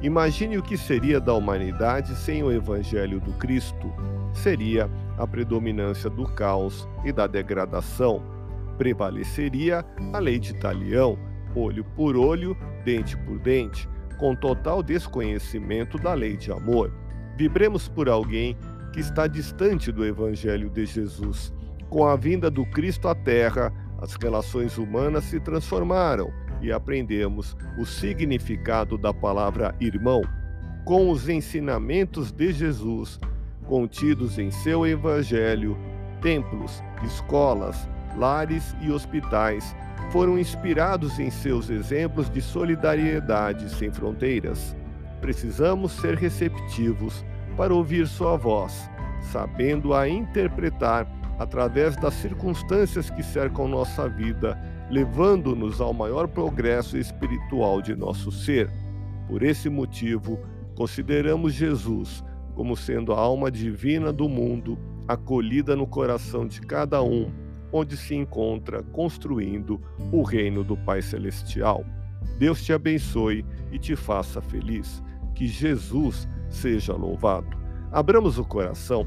Imagine o que seria da humanidade sem o Evangelho do Cristo. Seria a predominância do caos e da degradação. Prevaleceria a lei de Talião, olho por olho, dente por dente, com total desconhecimento da lei de amor. Vibremos por alguém que está distante do Evangelho de Jesus. Com a vinda do Cristo à Terra, as relações humanas se transformaram e aprendemos o significado da palavra irmão. Com os ensinamentos de Jesus, contidos em seu Evangelho, templos, escolas, lares e hospitais foram inspirados em seus exemplos de solidariedade sem fronteiras. Precisamos ser receptivos para ouvir sua voz, sabendo-a interpretar através das circunstâncias que cercam nossa vida, levando-nos ao maior progresso espiritual de nosso ser. Por esse motivo, consideramos Jesus como sendo a alma divina do mundo, acolhida no coração de cada um, onde se encontra construindo o reino do Pai Celestial. Deus te abençoe e te faça feliz. Que Jesus seja louvado. Abramos o coração